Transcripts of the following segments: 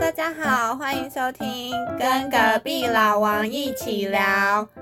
大家好，欢迎收听《跟隔壁老王一起聊》，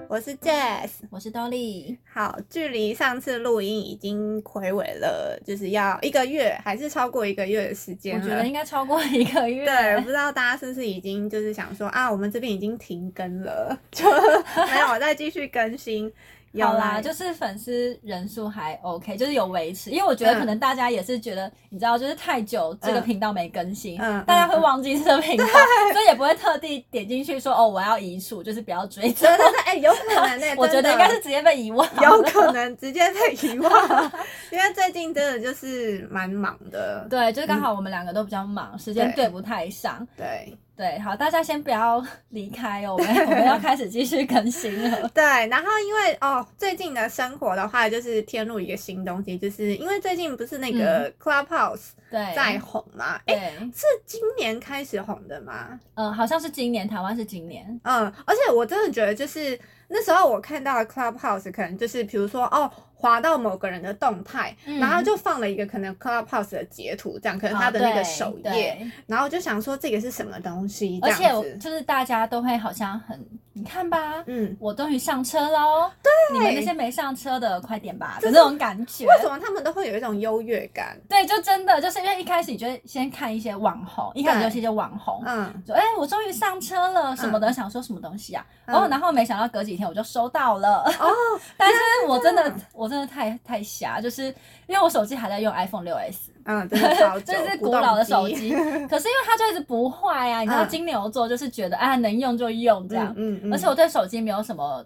我是 Jess，我是 Dolly。好，距离上次录音已经回尾了，就是要一个月，还是超过一个月的时间我觉得应该超过一个月。对，不知道大家是不是已经就是想说啊，我们这边已经停更了，就 没有再继续更新。有啦，就是粉丝人数还 OK，就是有维持，因为我觉得可能大家也是觉得，你知道，就是太久这个频道没更新，嗯，大家会忘记这个频道，所以也不会特地点进去说哦，我要移除，就是不要追。真的，哎，有可能呢，我觉得应该是直接被遗忘，有可能直接被遗忘，因为最近真的就是蛮忙的，对，就是刚好我们两个都比较忙，时间对不太上，对。对，好，大家先不要离开哦，我们 我们要开始继续更新了。对，然后因为哦，最近的生活的话，就是添入一个新东西，就是因为最近不是那个 Clubhouse 对在红嘛？哎，是今年开始红的吗？嗯，好像是今年，台湾是今年。嗯，而且我真的觉得，就是那时候我看到 Clubhouse，可能就是比如说哦。滑到某个人的动态，然后就放了一个可能 Clubhouse 的截图，这样可能他的那个首页，然后就想说这个是什么东西，而且就是大家都会好像很，你看吧，嗯，我终于上车喽，对，你们那些没上车的快点吧，就那种感觉。为什么他们都会有一种优越感？对，就真的就是因为一开始你觉得先看一些网红，一开始就是一些网红，嗯，说哎我终于上车了什么的，想说什么东西啊，哦，然后没想到隔几天我就收到了，哦，但是我真的我。真的太太瞎，就是因为我手机还在用 iPhone 六 S，嗯，这是古老的手机，可是因为它就一直不坏啊，你知道金牛座就是觉得啊能用就用这样，嗯嗯，而且我对手机没有什么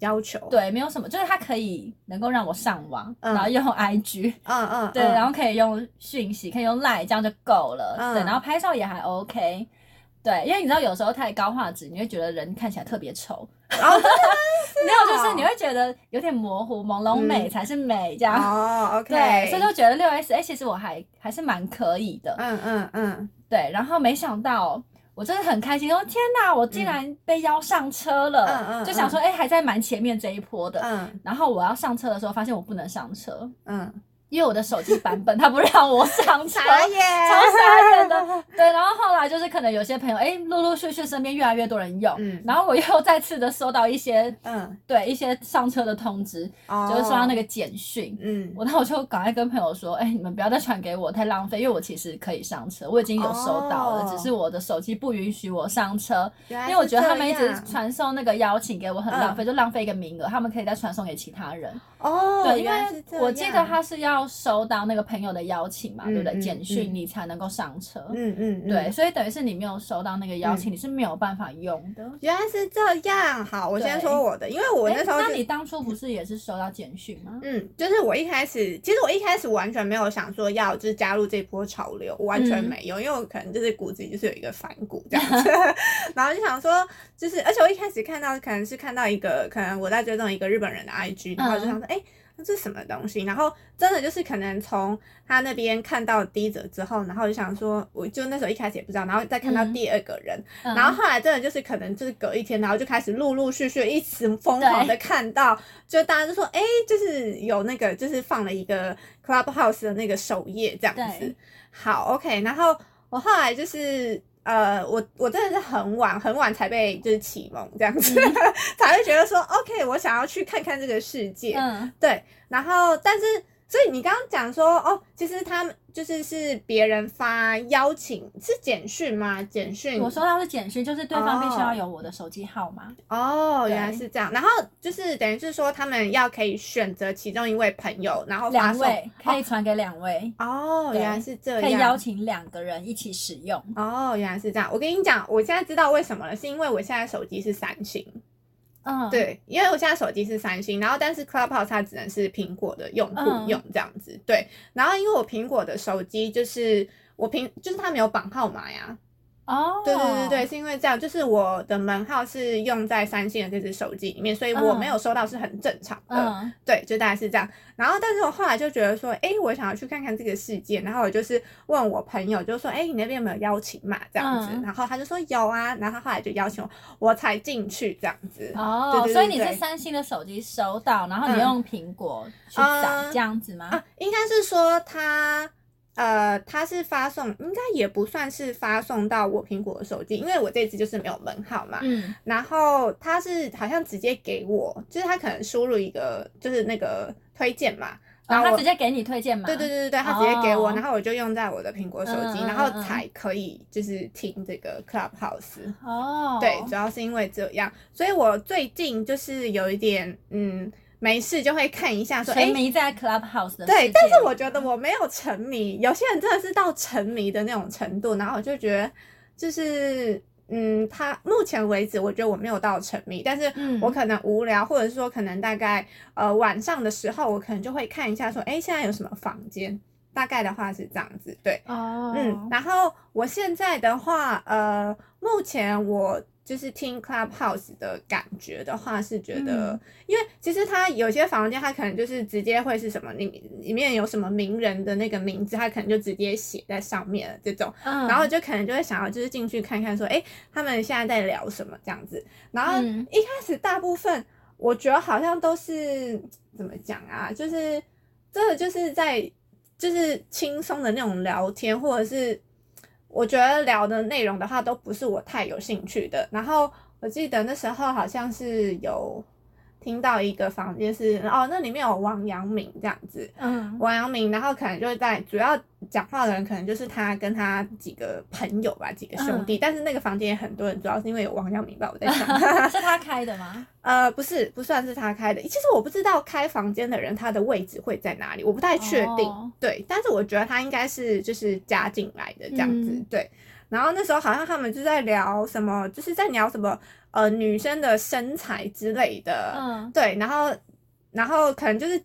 要求，对，没有什么，就是它可以能够让我上网，然后用 IG，嗯嗯，对，然后可以用讯息，可以用 Line，这样就够了，对，然后拍照也还 OK。对，因为你知道有时候太高画质，你会觉得人看起来特别丑。然 后没有，就是你会觉得有点模糊，朦胧美才是美这样。哦，OK。对，所以就觉得六 S，哎，其实我还还是蛮可以的。嗯嗯嗯。对，然后没想到我真的很开心，说天哪，我竟然被邀上车了。嗯嗯。就想说，哎，还在蛮前面这一波的。嗯。然后我要上车的时候，发现我不能上车。嗯。因为我的手机版本，他不让我上车，超傻眼的。对，然后后来就是可能有些朋友，哎，陆陆续续身边越来越多人用，然后我又再次的收到一些，嗯，对，一些上车的通知，就是收到那个简讯，嗯，我那我就赶快跟朋友说，哎，你们不要再传给我，太浪费，因为我其实可以上车，我已经有收到了，只是我的手机不允许我上车，因为我觉得他们一直传送那个邀请给我很浪费，就浪费一个名额，他们可以再传送给其他人。哦，对，因为我记得他是要收到那个朋友的邀请嘛，对不对？简讯你才能够上车。嗯嗯，对，所以等于是你没有收到那个邀请，你是没有办法用的。原来是这样，好，我先说我的，因为我那时候，那你当初不是也是收到简讯吗？嗯，就是我一开始，其实我一开始完全没有想说要就是加入这波潮流，完全没有，因为我可能就是骨子里就是有一个反骨这样子，然后就想说，就是而且我一开始看到可能是看到一个，可能我在追踪一个日本人的 IG，然后就想说，哎。那这是什么东西？然后真的就是可能从他那边看到第一则之后，然后就想说，我就那时候一开始也不知道，然后再看到第二个人，然后后来真的就是可能就是隔一天，然后就开始陆陆续续一直疯狂的看到，就大家就说，哎，就是有那个就是放了一个 Clubhouse 的那个首页这样子。好，OK，然后我后来就是。呃，我我真的是很晚很晚才被就是启蒙这样子，才会觉得说，OK，我想要去看看这个世界，嗯，对，然后但是。所以你刚刚讲说哦，其实他们就是是别人发邀请是简讯吗？简讯我收到是简讯，就是对方必须要有我的手机号码。哦，原来是这样。然后就是等于是说他们要可以选择其中一位朋友，然后两位可以传给两位。哦，原来是这样，可以邀请两个人一起使用。哦，原来是这样。我跟你讲，我现在知道为什么了，是因为我现在手机是三星。嗯，对，因为我现在手机是三星，然后但是 Clubhouse 它只能是苹果的用户用这样子，对，然后因为我苹果的手机就是我苹就是它没有绑号码呀。哦，对对对对，是因为这样，就是我的门号是用在三星的这只手机里面，所以我没有收到是很正常的。对，就大概是这样。然后，但是我后来就觉得说，哎，我想要去看看这个世界，然后我就是问我朋友，就说，哎，你那边有没有邀请码这样子？然后他就说有啊，然后他后来就邀请我，我才进去这样子。哦，所以你是三星的手机收到，然后你用苹果去找这样子吗？啊应该是说他。呃，他是发送，应该也不算是发送到我苹果的手机，因为我这次就是没有门号嘛。嗯。然后他是好像直接给我，就是他可能输入一个，就是那个推荐嘛。然后他直接给你推荐嘛？对对对对对，他直接给我，然后我就用在我的苹果手机，然后才可以就是听这个 Clubhouse。哦。对，主要是因为这样，所以我最近就是有一点嗯。没事就会看一下，说沉迷在 Clubhouse 的对，但是我觉得我没有沉迷，有些人真的是到沉迷的那种程度，然后我就觉得就是嗯，他目前为止我觉得我没有到沉迷，但是我可能无聊，或者是说可能大概呃晚上的时候，我可能就会看一下，说哎现在有什么房间，大概的话是这样子，对，哦，嗯，然后我现在的话，呃，目前我。就是听 Clubhouse 的感觉的话，是觉得，因为其实它有些房间，它可能就是直接会是什么，里里面有什么名人的那个名字，它可能就直接写在上面了这种，然后就可能就会想要就是进去看看，说，哎，他们现在在聊什么这样子。然后一开始大部分我觉得好像都是怎么讲啊，就是真的就是在就是轻松的那种聊天，或者是。我觉得聊的内容的话，都不是我太有兴趣的。然后我记得那时候好像是有。听到一个房间是哦，那里面有王阳明这样子，嗯，王阳明，然后可能就是在主要讲话的人，可能就是他跟他几个朋友吧，几个兄弟，但是那个房间也很多人，主要是因为有王阳明吧，我在想，是他开的吗？呃，不是，不算是他开的。其实我不知道开房间的人他的位置会在哪里，我不太确定。对，但是我觉得他应该是就是加进来的这样子，对。然后那时候好像他们就在聊什么，就是在聊什么呃女生的身材之类的，嗯，对，然后然后可能就是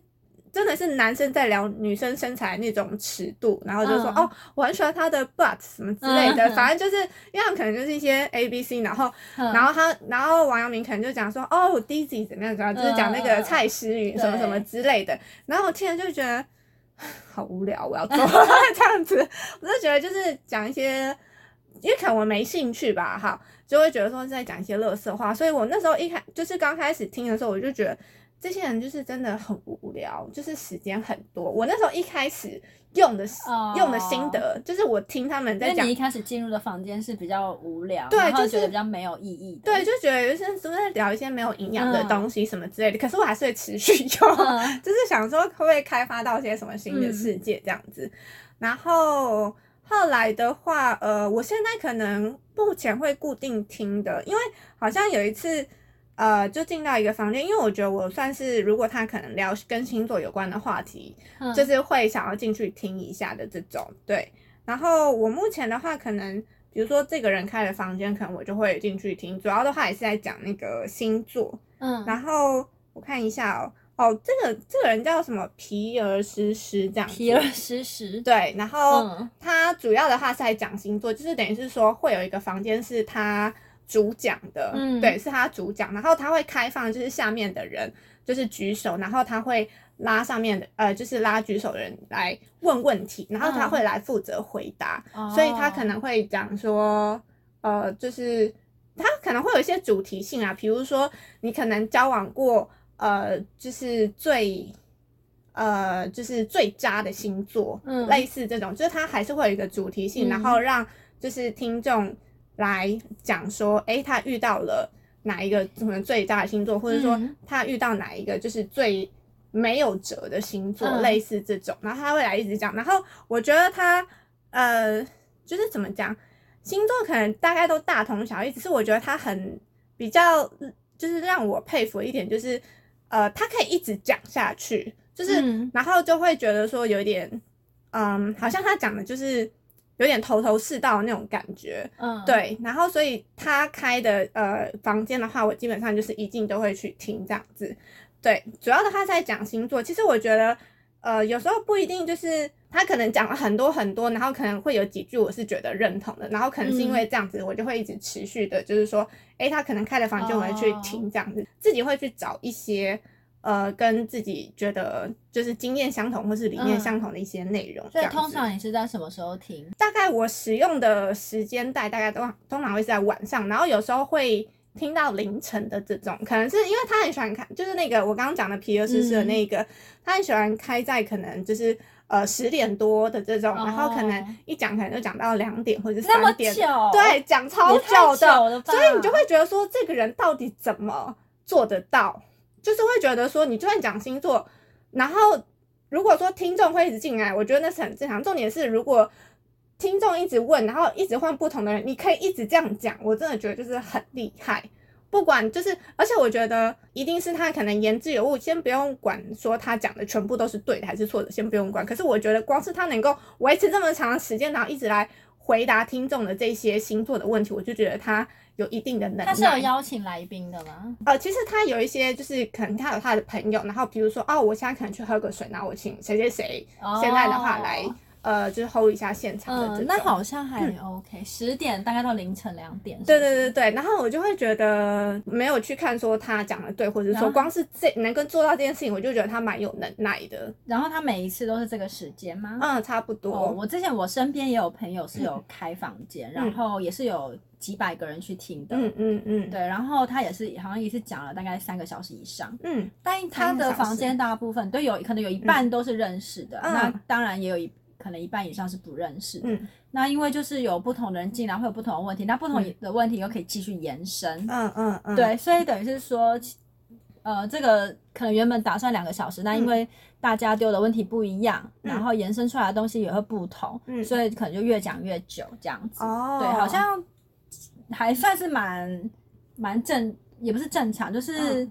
真的是男生在聊女生身材那种尺度，然后就说哦我很喜欢她的 butt 什么之类的，反正就是因为可能就是一些 A B C，然后然后他然后王阳明可能就讲说哦 Dizzy 怎么样怎么样，就是讲那个蔡诗芸什么什么之类的，然后我听了就觉得好无聊，我要做 这样子，我就觉得就是讲一些。因为可能我没兴趣吧，哈，就会觉得说是在讲一些乐色话，所以我那时候一开就是刚开始听的时候，我就觉得这些人就是真的很无聊，就是时间很多。我那时候一开始用的用的心得，就是我听他们在讲。你一开始进入的房间是比较无聊，对，就觉得比较没有意义。对，就觉得有些人是不是在聊一些没有营养的东西什么之类的，可是我还是会持续用，就是想说会不会开发到一些什么新的世界这样子，然后。后来的话，呃，我现在可能目前会固定听的，因为好像有一次，呃，就进到一个房间，因为我觉得我算是，如果他可能聊跟星座有关的话题，就是会想要进去听一下的这种，对。然后我目前的话，可能比如说这个人开的房间，可能我就会进去听，主要的话也是在讲那个星座，嗯。然后我看一下哦。哦，这个这个人叫什么皮尔斯斯这样，皮尔斯斯对，然后他主要的话是在讲星座，就是等于是说会有一个房间是他主讲的，嗯，对，是他主讲，然后他会开放就是下面的人就是举手，然后他会拉上面的呃就是拉举手的人来问问题，然后他会来负责回答，所以他可能会讲说呃就是他可能会有一些主题性啊，比如说你可能交往过。呃，就是最，呃，就是最渣的星座，嗯，类似这种，就是它还是会有一个主题性，然后让就是听众来讲说，哎，他遇到了哪一个什么最大的星座，或者说他遇到哪一个就是最没有辙的星座，类似这种，然后他会来一直讲，然后我觉得他，呃，就是怎么讲，星座可能大概都大同小异，只是我觉得他很比较，就是让我佩服一点，就是。呃，他可以一直讲下去，就是，然后就会觉得说有点，嗯，好像他讲的就是有点头头是道的那种感觉，嗯，对，然后所以他开的呃房间的话，我基本上就是一进都会去听这样子，对，主要的他在讲星座，其实我觉得，呃，有时候不一定就是他可能讲了很多很多，然后可能会有几句我是觉得认同的，然后可能是因为这样子，我就会一直持续的，就是说。哎，他可能开了房间，我会去听这样子，自己会去找一些呃，跟自己觉得就是经验相同或是理念相同的一些内容。所以通常你是在什么时候听？大概我使用的时间带大概都通常会是在晚上，然后有时候会听到凌晨的这种，可能是因为他很喜欢看，就是那个我刚刚讲的皮尔斯斯的那个，他很喜欢开在可能就是呃十点多的这种，然后可能一讲可能就讲到两点或者三点，对，讲超久的，所以你就会觉得说这个人到底怎么做得到？就是会觉得说，你就算讲星座，然后如果说听众会一直进来，我觉得那是很正常。重点是如果听众一直问，然后一直换不同的人，你可以一直这样讲，我真的觉得就是很厉害。不管就是，而且我觉得一定是他可能言之有物，先不用管说他讲的全部都是对的还是错的，先不用管。可是我觉得光是他能够维持这么长时间，然后一直来回答听众的这些星座的问题，我就觉得他。有一定的能力。他是有邀请来宾的吗？呃，其实他有一些，就是可能他有他的朋友，然后比如说，哦，我现在可能去喝个水，然后我请谁谁谁，现在的话来。呃，就是 hold 一下现场的这种，那好像还 OK。十点大概到凌晨两点。对对对对，然后我就会觉得没有去看说他讲的对，或者说光是这能够做到这件事情，我就觉得他蛮有能耐的。然后他每一次都是这个时间吗？嗯，差不多。我之前我身边也有朋友是有开房间，然后也是有几百个人去听的。嗯嗯嗯。对，然后他也是好像也是讲了大概三个小时以上。嗯。但他的房间大部分都有可能有一半都是认识的，那当然也有一。可能一半以上是不认识，嗯，那因为就是有不同的人进来会有不同的问题，那不同的问题又可以继续延伸，嗯嗯嗯，对，所以等于是说，呃，这个可能原本打算两个小时，那因为大家丢的问题不一样，然后延伸出来的东西也会不同，嗯，所以可能就越讲越久这样子，哦，对，好像还算是蛮蛮正，也不是正常，就是。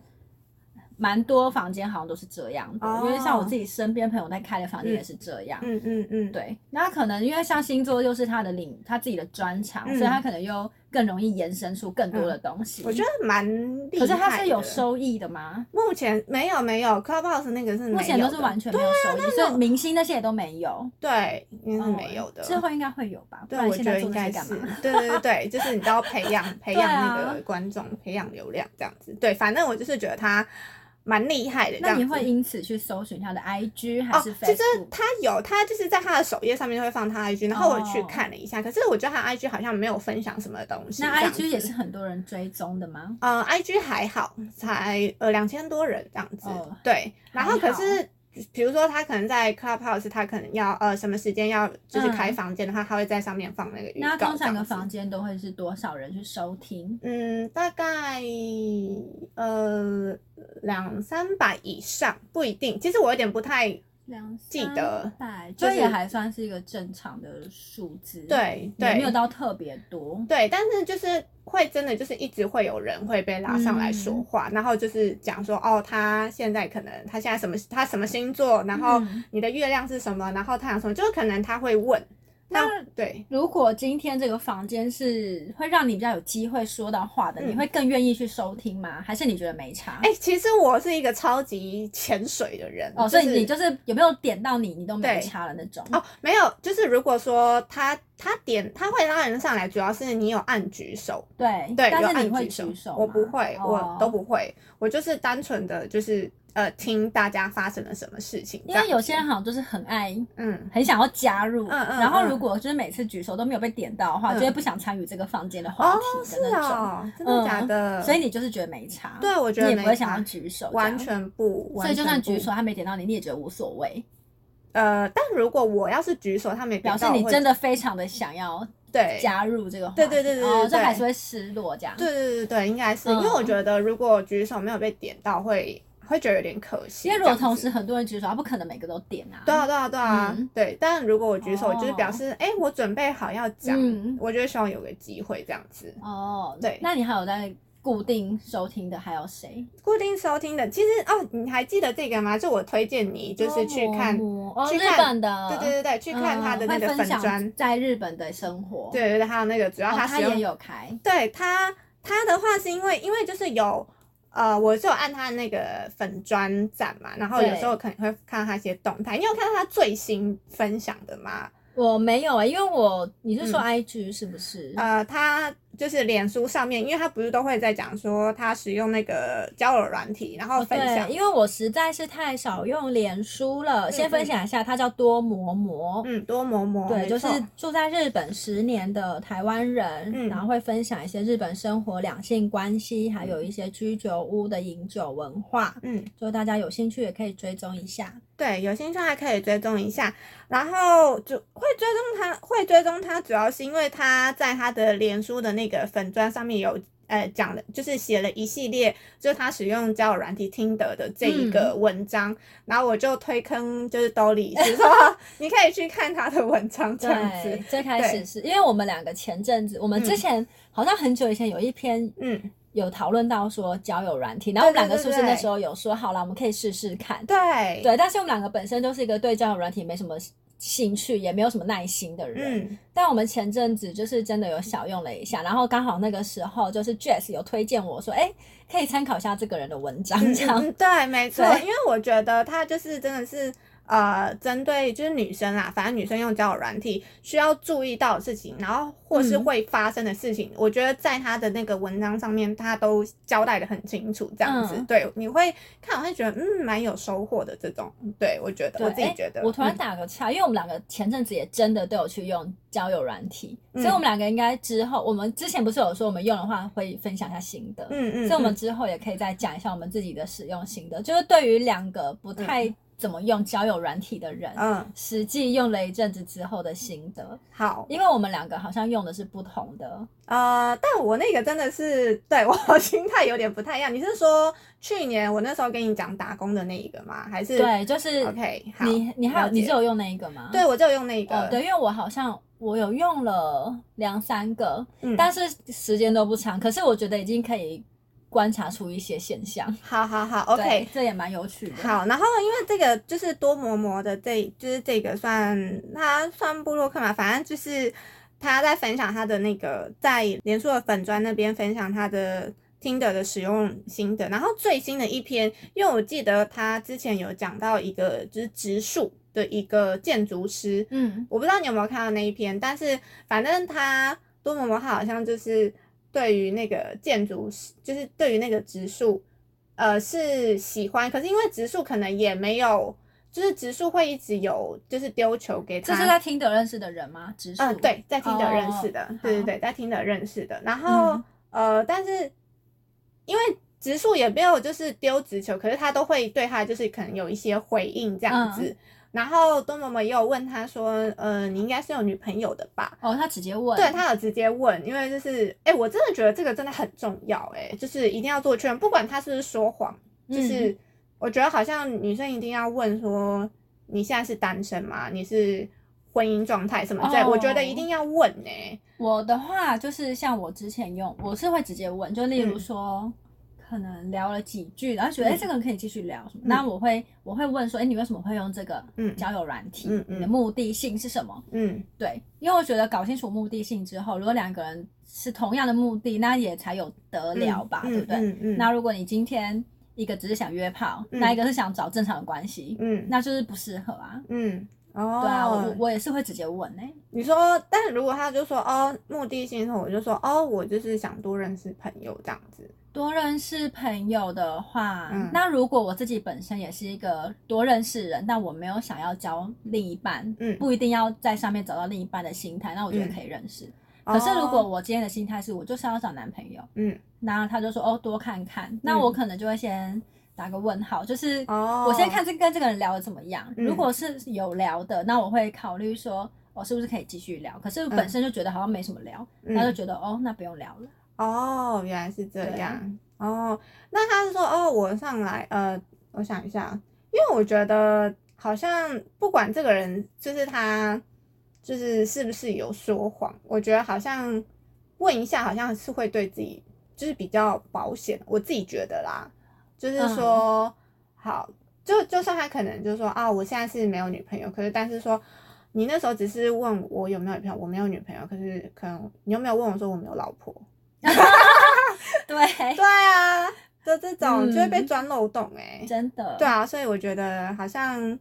蛮多房间好像都是这样的，因为像我自己身边朋友在开的房间也是这样。嗯嗯嗯，对。那可能因为像星座又是他的领他自己的专长，所以他可能又更容易延伸出更多的东西。我觉得蛮厉害。可是他是有收益的吗？目前没有没有，Clubhouse 那个是目前都是完全没有收益，所以明星那些也都没有。对，应该是没有的。之后应该会有吧？对，我觉得应该是。对对对对，就是你都要培养培养那个观众，培养流量这样子。对，反正我就是觉得他。蛮厉害的，那你会因此去搜寻他的 IG 还是？其实他有，他就是在他的首页上面会放他 IG，然后我去看了一下，可是我觉得他 IG 好像没有分享什么东西。那 IG 也是很多人追踪的吗？呃，IG 还好，才呃两千多人这样子。对，然后可是。比如说他可能在 Clubhouse，他可能要呃什么时间要就是开房间的话，他会在上面放那个预告。那通常个房间都会是多少人去收听？嗯，大概呃两三百以上，不一定。其实我有点不太记得，这也还算是一个正常的数字。对对，没有到特别多。对，但是就是。会真的就是一直会有人会被拉上来说话，然后就是讲说哦，他现在可能他现在什么他什么星座，然后你的月亮是什么，然后太阳什么，就是可能他会问。那对，如果今天这个房间是会让你比较有机会说到话的，你会更愿意去收听吗？还是你觉得没差？哎，其实我是一个超级潜水的人哦，所以你就是有没有点到你，你都没差的那种？哦，没有，就是如果说他他点他会拉人上来，主要是你有按举手，对对，但是你会举手，我不会，我都不会，我就是单纯的就是。呃，听大家发生了什么事情？因为有些人好像就是很爱，嗯，很想要加入，嗯嗯，然后如果就是每次举手都没有被点到的话，就会不想参与这个房间的话题的那种，真的假的？所以你就是觉得没差，对，我觉得你也不会想要举手，完全不，所以就算举手他没点到你，你也觉得无所谓。呃，但如果我要是举手，他没表示你真的非常的想要对加入这个，对对对对对，这还是会失落这样。对对对对，应该是因为我觉得如果举手没有被点到会。会觉得有点可惜，因为如果同时很多人举手，他不可能每个都点啊。对啊，对啊，对啊，对。但如果我举手，就是表示，哎，我准备好要讲，我就希望有个机会这样子。哦，对。那你还有在固定收听的还有谁？固定收听的，其实哦，你还记得这个吗？就我推荐你，就是去看，去看的，对对对对，去看他的那个粉砖，在日本的生活。对对对，还有那个主要他也有开，对他他的话是因为因为就是有。呃，我就按他那个粉砖赞嘛，然后有时候可能会看到他一些动态。你有看到他最新分享的吗？我没有啊，因为我你是说 IG 是不是？呃，他就是脸书上面，因为他不是都会在讲说他使用那个交友软体，然后分享。因为我实在是太少用脸书了，先分享一下，他叫多磨磨。嗯，多磨磨。对，就是住在日本十年的台湾人，然后会分享一些日本生活、两性关系，还有一些居酒屋的饮酒文化。嗯，就大家有兴趣也可以追踪一下。对，有兴趣还可以追踪一下，然后就会追踪他，会追踪他，主要是因为他在他的脸书的那个粉砖上面有，呃，讲的，就是写了一系列，就是他使用交友软体听得的这一个文章，然后我就推坑，就是兜里，是说 你可以去看他的文章这样子。最开始是因为我们两个前阵子，我们之前好像很久以前有一篇，嗯。有讨论到说交友软体，然后我们两个是不是那时候有说好了，我们可以试试看。对对，但是我们两个本身就是一个对交友软体没什么兴趣，也没有什么耐心的人。嗯。但我们前阵子就是真的有小用了一下，然后刚好那个时候就是 Jess 有推荐我说，哎，可以参考一下这个人的文章，这样。对，没 错，因为我觉得他就是真的是。呃，针对就是女生啦，反正女生用交友软体需要注意到的事情，然后或是会发生的事情，我觉得在他的那个文章上面，他都交代的很清楚，这样子，对，你会看，我会觉得嗯，蛮有收获的这种，对我觉得，我自己觉得。我突然打个岔，因为我们两个前阵子也真的都有去用交友软体，所以我们两个应该之后，我们之前不是有说我们用的话会分享一下心得，嗯嗯，所以我们之后也可以再讲一下我们自己的使用心得，就是对于两个不太。怎么用交友软体的人，嗯，实际用了一阵子之后的心得。好，因为我们两个好像用的是不同的，呃，但我那个真的是对我心态有点不太一样。你是说去年我那时候跟你讲打工的那一个吗？还是对，就是 OK。你你还有你只有用那一个吗？对，我就用那一个。对，因为我好像我有用了两三个，但是时间都不长。可是我觉得已经可以。观察出一些现象，好好好，OK，这也蛮有趣的。好，然后因为这个就是多磨磨的，这就是这个算他算布洛克嘛，反正就是他在分享他的那个在连书的粉砖那边分享他的听的的使用心得。然后最新的一篇，因为我记得他之前有讲到一个就是植树的一个建筑师，嗯，我不知道你有没有看到那一篇，但是反正他多么么他好像就是。对于那个建筑师，就是对于那个植树，呃，是喜欢。可是因为植树可能也没有，就是植树会一直有，就是丢球给他。这是在听的认识的人吗？植树？嗯，对，在听的认识的，对对对，在听的认识的。然后呃，但是因为植树也没有就是丢直球，可是他都会对他就是可能有一些回应这样子。然后东某某也有问他说，呃，你应该是有女朋友的吧？哦，他直接问，对他有直接问，因为就是，哎，我真的觉得这个真的很重要，哎，就是一定要做确认，不管他是不是说谎，就是我觉得好像女生一定要问说，你现在是单身吗？你是婚姻状态什么之类，我觉得一定要问呢。我的话就是像我之前用，我是会直接问，就例如说。可能聊了几句，然后觉得哎，这个人可以继续聊什么？那我会我会问说，哎，你为什么会用这个交友软体？你的目的性是什么？嗯，对，因为我觉得搞清楚目的性之后，如果两个人是同样的目的，那也才有得聊吧，对不对？那如果你今天一个只是想约炮，那一个是想找正常的关系，嗯，那就是不适合啊。嗯，哦，对啊，我我也是会直接问哎，你说，但是如果他就说哦，目的性，我就说哦，我就是想多认识朋友这样子。多认识朋友的话，那如果我自己本身也是一个多认识人，但我没有想要交另一半，嗯，不一定要在上面找到另一半的心态，那我觉得可以认识。可是如果我今天的心态是我就是要找男朋友，嗯，然后他就说哦多看看，那我可能就会先打个问号，就是我先看这跟这个人聊的怎么样。如果是有聊的，那我会考虑说我是不是可以继续聊。可是本身就觉得好像没什么聊，他就觉得哦那不用聊了。哦，原来是这样。哦，那他是说，哦，我上来，呃，我想一下，因为我觉得好像不管这个人就是他，就是是不是有说谎，我觉得好像问一下，好像是会对自己就是比较保险。我自己觉得啦，就是说，好，就就算他可能就是说，啊，我现在是没有女朋友，可是但是说你那时候只是问我有没有女朋友，我没有女朋友，可是可能你有没有问我说我没有老婆？对对啊，就这种就会被钻漏洞哎，真的。对啊，所以我觉得好像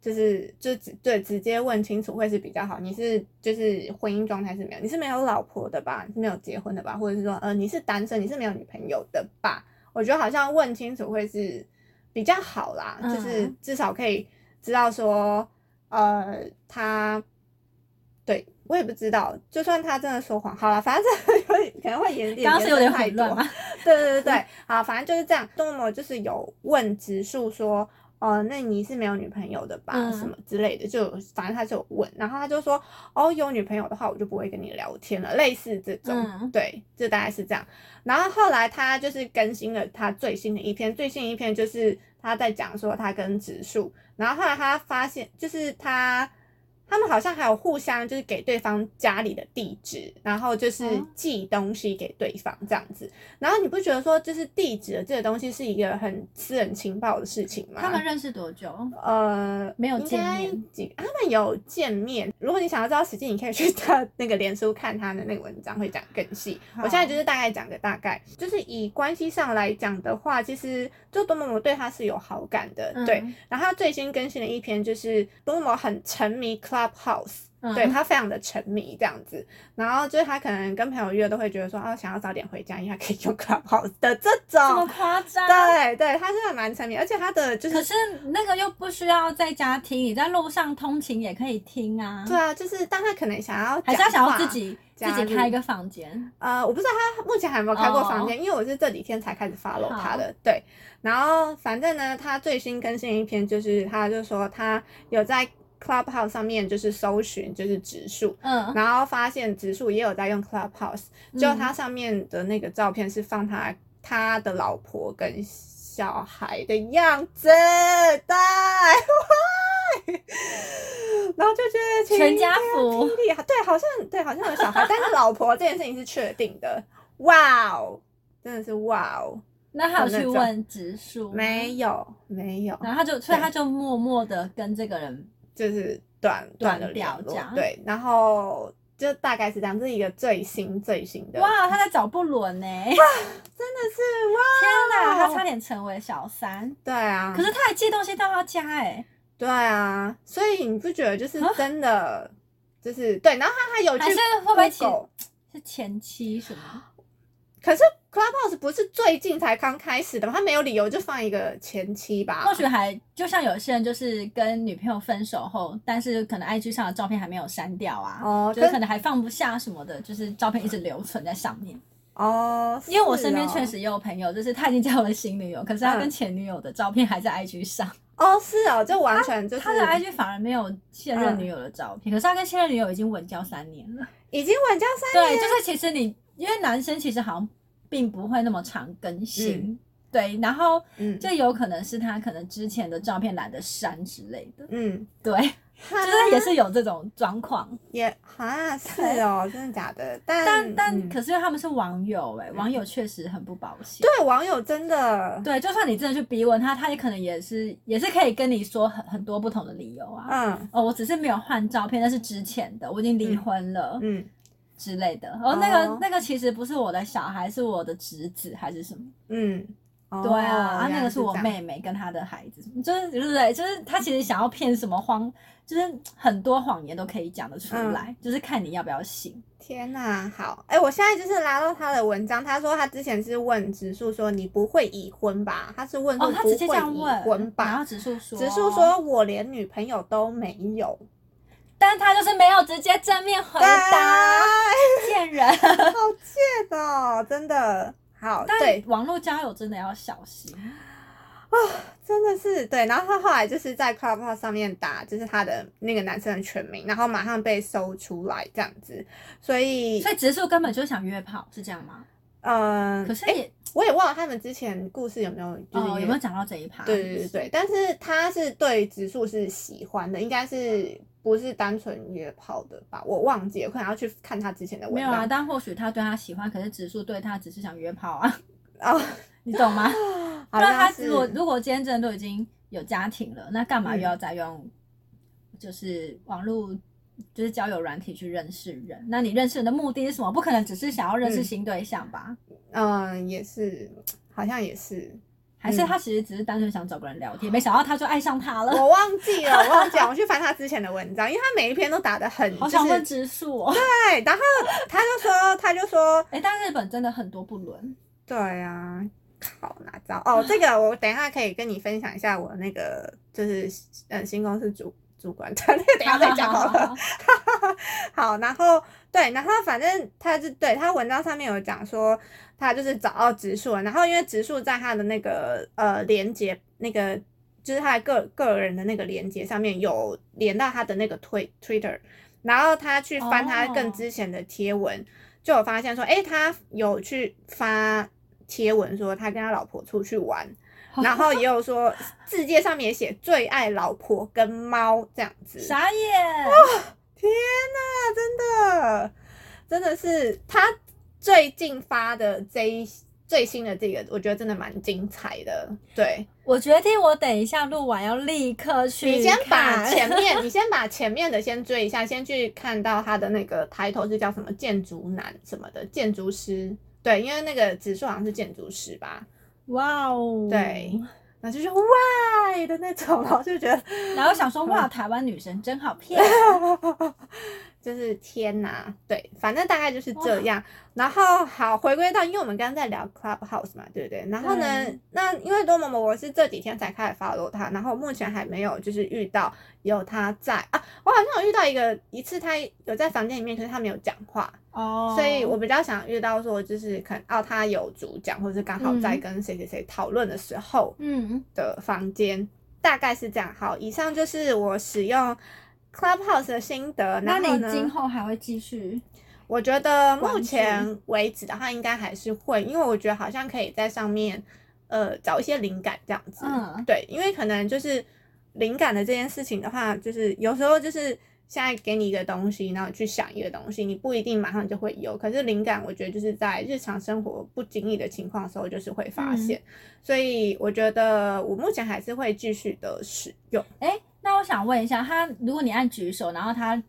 就是就直对直接问清楚会是比较好。你是就是婚姻状态是没有，你是没有老婆的吧？你是没有结婚的吧？或者是说呃你是单身，你是没有女朋友的吧？我觉得好像问清楚会是比较好啦，就是至少可以知道说呃他对我也不知道，就算他真的说谎，好了，反正可能会演刚刚是有点混乱吗？对对对对，好，反正就是这样。多么就是有问植树说。哦，那你是没有女朋友的吧？什么之类的，就反正他就问，然后他就说，哦，有女朋友的话，我就不会跟你聊天了，类似这种，对，就大概是这样。然后后来他就是更新了他最新的一篇，最新一篇就是他在讲说他跟植树，然后后来他发现就是他。他们好像还有互相就是给对方家里的地址，然后就是寄东西给对方这样子。然后你不觉得说就是地址的这个东西是一个很私人情报的事情吗？他们认识多久？呃，没有见面。几？他们有见面。如果你想要知道实际，你可以去他那个连书看他的那个文章，会讲更细。我现在就是大概讲个大概，就是以关系上来讲的话，其实就多某某对他是有好感的，对。然后他最新更新的一篇就是多某某很沉迷 Clubhouse，对他非常的沉迷这样子，然后就是他可能跟朋友约都会觉得说，哦，想要早点回家，因为他可以用 Clubhouse 的这种，这么夸张？对对，他真的蛮沉迷，而且他的就是，可是那个又不需要在家听，你在路上通勤也可以听啊。对啊，就是但他可能想要，还是他想要自己自己开一个房间？呃，我不知道他目前还有没有开过房间，因为我是这几天才开始 follow 他的。对，然后反正呢，他最新更新一篇就是他就说他有在。Clubhouse 上面就是搜寻就是植树，嗯，然后发现植树也有在用 Clubhouse，就他上面的那个照片是放他他的老婆跟小孩的样子，对，然后就觉得全家福，对，好像对，好像有小孩，但是老婆这件事情是确定的，哇哦，真的是哇哦，那他有去问植树？没有，没有，然后他就所以他就默默的跟这个人。就是断断了联络，对，然后就大概是这样，这是一个最新最新的。哇，他在找不伦呢！哇，真的是哇！天哪，他差点成为小三。对啊，可是他还寄东西到他家哎。对啊，所以你不觉得就是真的，就是对，然后他还有去会不会是前妻什么？可是 Clubhouse 不是最近才刚开始的吗？他没有理由就放一个前妻吧？或许还就像有些人就是跟女朋友分手后，但是可能 IG 上的照片还没有删掉啊，哦，就是可能还放不下什么的，就是照片一直留存在上面。哦，因为我身边确实也有朋友，就是他已经交了新女友，可是他跟前女友的照片还在 IG 上。哦，是哦，就完全就是他的 IG 反而没有现任女友的照片，可是他跟现任女友已经稳交三年了，已经稳交三年。对，就是其实你。因为男生其实好像并不会那么常更新，对，然后就有可能是他可能之前的照片懒得删之类的，嗯，对，就是也是有这种状况，也啊是哦，真的假的？但但但可是因为他们是网友哎，网友确实很不保险，对，网友真的，对，就算你真的去逼问他，他也可能也是也是可以跟你说很很多不同的理由啊，嗯，哦，我只是没有换照片，那是之前的，我已经离婚了，嗯。之类的，哦，那个那个其实不是我的小孩，是我的侄子还是什么？嗯，对啊，啊，那个是我妹妹跟她的孩子，就是对不对？就是他其实想要骗什么谎，就是很多谎言都可以讲得出来，就是看你要不要信。天哪，好，哎，我现在就是拉到他的文章，他说他之前是问植树说你不会已婚吧？他是问哦，他直接这样问，然后植树说，植树说我连女朋友都没有。但他就是没有直接正面回答，贱人，好贱哦，真的好。对，网络交友真的要小心啊，真的是对。然后他后来就是在 Clubhouse 上面打，就是他的那个男生的全名，然后马上被搜出来这样子。所以，所以植树根本就想约炮，是这样吗？嗯，可是也我也忘了他们之前故事有没有，就是有没有讲到这一趴？对对对对，但是他是对植树是喜欢的，应该是。不是单纯约炮的吧？我忘记了，可能要去看他之前的文章。没有啊，但或许他对他喜欢，可是植树对他只是想约炮啊。哦，你懂吗？那他如果如果今天真的都已经有家庭了，那干嘛又要再用就是网络就是交友软体去认识人？那你认识人的目的是什么？不可能只是想要认识新对象吧？嗯，也是，好像也是。还是他其实只是单纯想找个人聊天，没想到他就爱上他了。我忘记了，我忘记了，我去翻他之前的文章，因为他每一篇都打的很，好想问直树哦。对，然后他就说，他就说，哎，但日本真的很多不伦。对啊，靠，哪招？哦，这个我等一下可以跟你分享一下，我那个就是呃新公司主主管，他那个等下再讲好了。好，然后对，然后反正他是对他文章上面有讲说。他就是找到植树了，然后因为植树在他的那个呃连接，那个就是他的个个人的那个连接上面有连到他的那个推 Twitter，然后他去翻他更之前的贴文，就有发现说，哎，他有去发贴文说他跟他老婆出去玩，然后也有说字界上面写最爱老婆跟猫这样子，傻眼，哇，天哪，真的，真的是他。最近发的这一最新的这个，我觉得真的蛮精彩的。对我决定，我等一下录完要立刻去。你先把前面，你先把前面的先追一下，先去看到他的那个抬头是叫什么建筑男什么的建筑师。对，因为那个指数好像是建筑师吧。哇哦。对，那就是哇的那种，然后就觉得，然后想说 哇，台湾女生真好骗。就是天呐，对，反正大概就是这样。然后好，回归到，因为我们刚刚在聊 Clubhouse 嘛，对不对？然后呢，那因为多么么，我是这几天才开始 follow 他，然后目前还没有就是遇到有他在啊。我好像有遇到一个一次，他有在房间里面，可是他没有讲话哦。所以我比较想遇到说，就是可能哦，他有主讲，或者是刚好在跟谁谁谁讨论的时候，嗯的房间，大概是这样。好，以上就是我使用。Clubhouse 的心得，那你今后还会继续？我觉得目前为止的话，应该还是会，因为我觉得好像可以在上面，呃，找一些灵感这样子。嗯，对，因为可能就是灵感的这件事情的话，就是有时候就是现在给你一个东西，然后去想一个东西，你不一定马上就会有。可是灵感，我觉得就是在日常生活不经意的情况的时候，就是会发现。所以我觉得我目前还是会继续的使用。哎。那我想问一下，他如果你按举手，然后他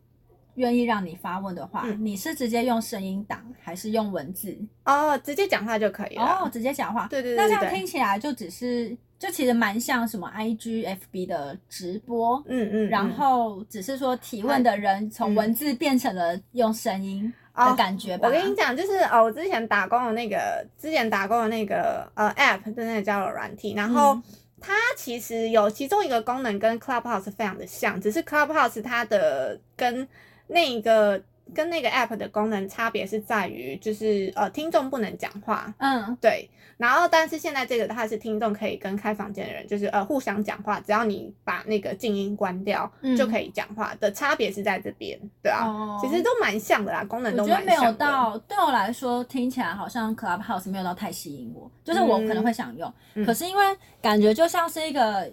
愿意让你发问的话，你是直接用声音档还是用文字？哦，直接讲话就可以了。哦，直接讲话。对对对。那这样听起来就只是，就其实蛮像什么 IG、FB 的直播。嗯嗯。然后只是说提问的人从文字变成了用声音的感觉吧。我跟你讲，就是哦，我之前打工的那个，之前打工的那个呃 App 的那个交友软体，然后。它其实有其中一个功能跟 Clubhouse 非常的像，只是 Clubhouse 它的跟那个跟那个 App 的功能差别是在于，就是呃听众不能讲话，嗯，对。然后，但是现在这个的话是听众可以跟开房间的人，就是呃互相讲话，只要你把那个静音关掉，就可以讲话的差别是在这边，对啊，其实都蛮像的啦，功能都蛮像。我觉得没有到对我来说听起来好像 Clubhouse 没有到太吸引我，就是我可能会想用，可是因为感觉就像是一个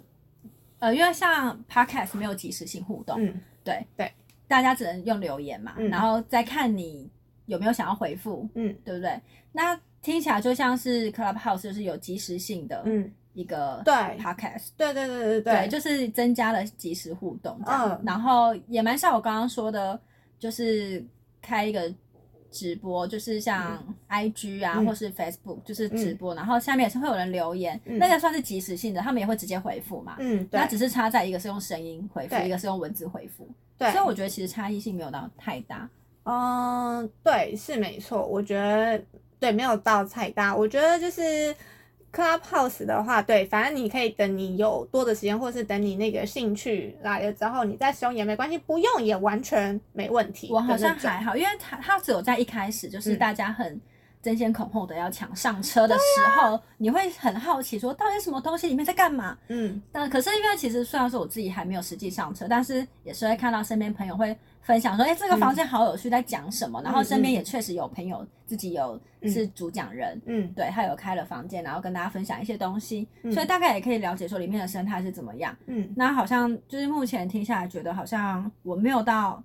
呃，因为像 Podcast 没有即时性互动，嗯，对。对，大家只能用留言嘛，然后再看你有没有想要回复，嗯，对不对？那听起来就像是 Clubhouse，就是有即时性的，嗯，一个对。Podcast，对对对对对，就是增加了即时互动，嗯，然后也蛮像我刚刚说的，就是开一个直播，就是像 IG 啊，或是 Facebook，就是直播，然后下面也是会有人留言，那个算是即时性的，他们也会直接回复嘛，嗯，那只是差在一个是用声音回复，一个是用文字回复，对，所以我觉得其实差异性没有到太大，嗯，对，是没错，我觉得。对，没有到太大。我觉得就是 Clubhouse 的话，对，反正你可以等你有多的时间，或者是等你那个兴趣来了之后，你再使用也没关系，不用也完全没问题。我好像还好，因为它它只有在一开始就是大家很。争先恐后的要抢上车的时候，你会很好奇说，到底什么东西里面在干嘛？嗯，但可是因为其实虽然说我自己还没有实际上车，但是也是会看到身边朋友会分享说，哎，这个房间好有趣，在讲什么？然后身边也确实有朋友自己有是主讲人，嗯，对他有开了房间，然后跟大家分享一些东西，所以大概也可以了解说里面的生态是怎么样。嗯，那好像就是目前听下来，觉得好像我没有到。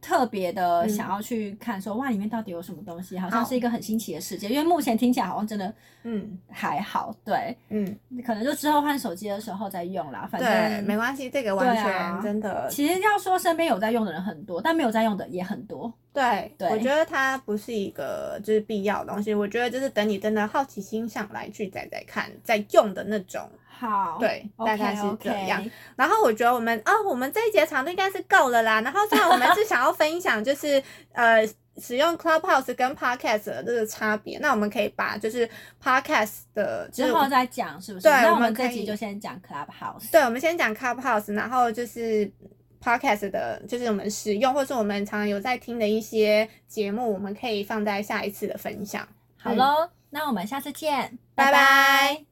特别的想要去看，说哇，里面到底有什么东西？好像是一个很新奇的世界。因为目前听起来好像真的，嗯，还好。对，嗯，可能就之后换手机的时候再用啦。反正没关系，这个完全真的。其实要说身边有在用的人很多，但没有在用的也很多。对，我觉得它不是一个就是必要的东西。我觉得就是等你真的好奇心上来去再再看再用的那种。好，对，大概是这样。然后我觉得我们啊，我们这一节长度应该是够了啦。然后虽然我们是想要分享，就是呃，使用 Clubhouse 跟 Podcast 的这个差别，那我们可以把就是 Podcast 的之后再讲，是不是？对，我们这集就先讲 Clubhouse。对，我们先讲 Clubhouse，然后就是 Podcast 的，就是我们使用或是我们常常有在听的一些节目，我们可以放在下一次的分享。好喽，那我们下次见，拜拜。